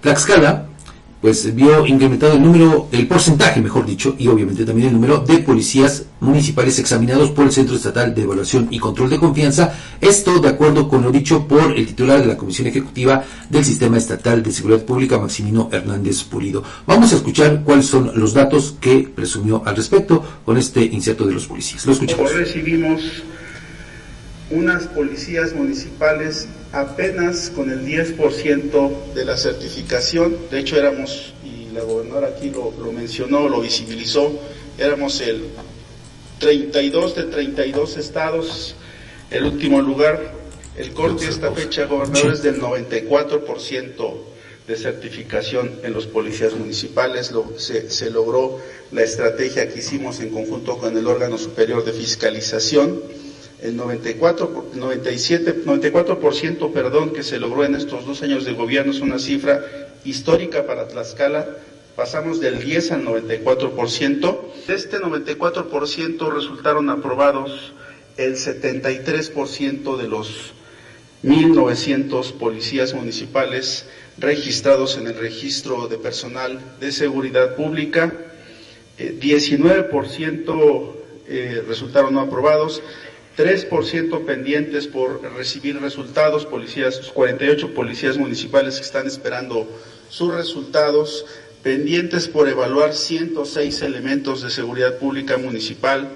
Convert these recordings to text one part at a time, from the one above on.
Tlaxcala pues vio incrementado el número, el porcentaje, mejor dicho, y obviamente también el número de policías municipales examinados por el Centro Estatal de Evaluación y Control de Confianza. Esto de acuerdo con lo dicho por el titular de la Comisión Ejecutiva del Sistema Estatal de Seguridad Pública, Maximino Hernández Pulido. Vamos a escuchar cuáles son los datos que presumió al respecto con este inserto de los policías. Lo escuchamos. recibimos unas policías municipales apenas con el 10% de la certificación, de hecho éramos, y la gobernadora aquí lo, mencionó, lo visibilizó, éramos el 32 de 32 estados, el último lugar, el corte de esta fecha, gobernador, es del 94% de certificación en los policías municipales, se, se logró la estrategia que hicimos en conjunto con el órgano superior de fiscalización, el 94, 97, 94% perdón, que se logró en estos dos años de gobierno es una cifra histórica para Tlaxcala. Pasamos del 10 al 94%. De este 94% resultaron aprobados el 73% de los 1.900 policías municipales registrados en el registro de personal de seguridad pública. 19% eh, eh, resultaron no aprobados. 3% pendientes por recibir resultados, policías, 48 policías municipales que están esperando sus resultados, pendientes por evaluar 106 elementos de seguridad pública municipal,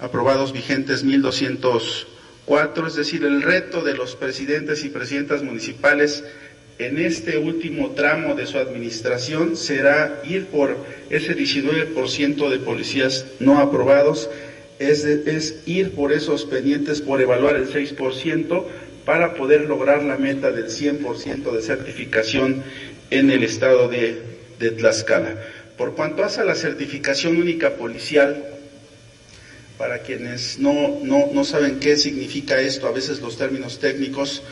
aprobados vigentes 1204, es decir, el reto de los presidentes y presidentas municipales en este último tramo de su administración será ir por ese 19% de policías no aprobados es, ir por esos pendientes, por evaluar el 6% para poder lograr la meta del 100% de certificación en el estado de, de Tlaxcala. Por cuanto hace a la certificación única policial, para quienes no, no, no, saben qué significa esto, a veces los términos técnicos,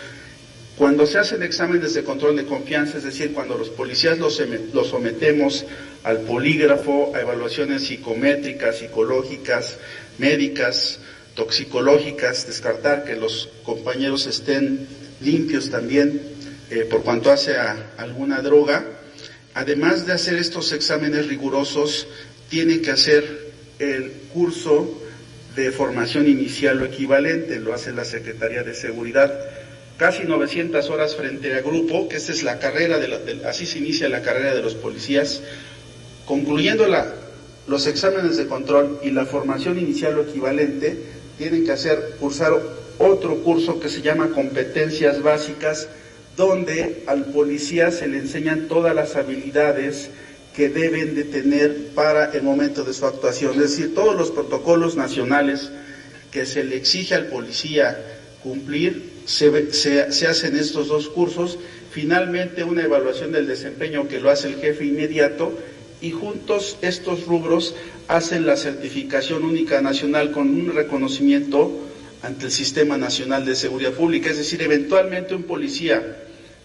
cuando se hacen exámenes de control de confianza, es decir, cuando los policías los, los sometemos al polígrafo, a evaluaciones psicométricas, psicológicas, médicas, toxicológicas, descartar que los compañeros estén limpios también eh, por cuanto hace a alguna droga. Además de hacer estos exámenes rigurosos, tienen que hacer el curso de formación inicial o equivalente, lo hace la Secretaría de Seguridad, casi 900 horas frente a grupo, que esta es la carrera, de, así se inicia la carrera de los policías, concluyendo la, los exámenes de control y la formación inicial o equivalente tienen que hacer, cursar otro curso que se llama competencias básicas, donde al policía se le enseñan todas las habilidades que deben de tener para el momento de su actuación, es decir, todos los protocolos nacionales que se le exige al policía cumplir, se, se, se hacen estos dos cursos, finalmente una evaluación del desempeño que lo hace el jefe inmediato y juntos estos rubros hacen la certificación única nacional con un reconocimiento ante el Sistema Nacional de Seguridad Pública. Es decir, eventualmente un policía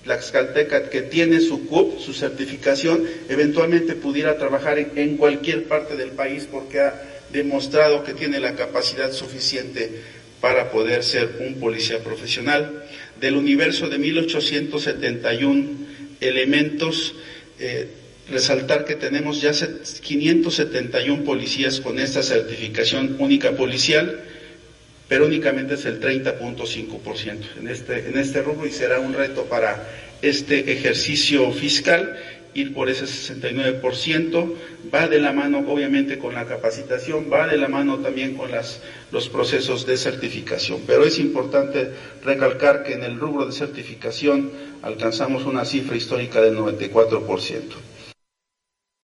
Tlaxcalteca que tiene su CUP, su certificación, eventualmente pudiera trabajar en, en cualquier parte del país porque ha demostrado que tiene la capacidad suficiente para poder ser un policía profesional. Del universo de 1871 elementos, eh, resaltar que tenemos ya 571 policías con esta certificación única policial, pero únicamente es el 30.5% en este, en este rubro y será un reto para este ejercicio fiscal ir por ese 69%, va de la mano obviamente con la capacitación, va de la mano también con las, los procesos de certificación. Pero es importante recalcar que en el rubro de certificación alcanzamos una cifra histórica del 94%.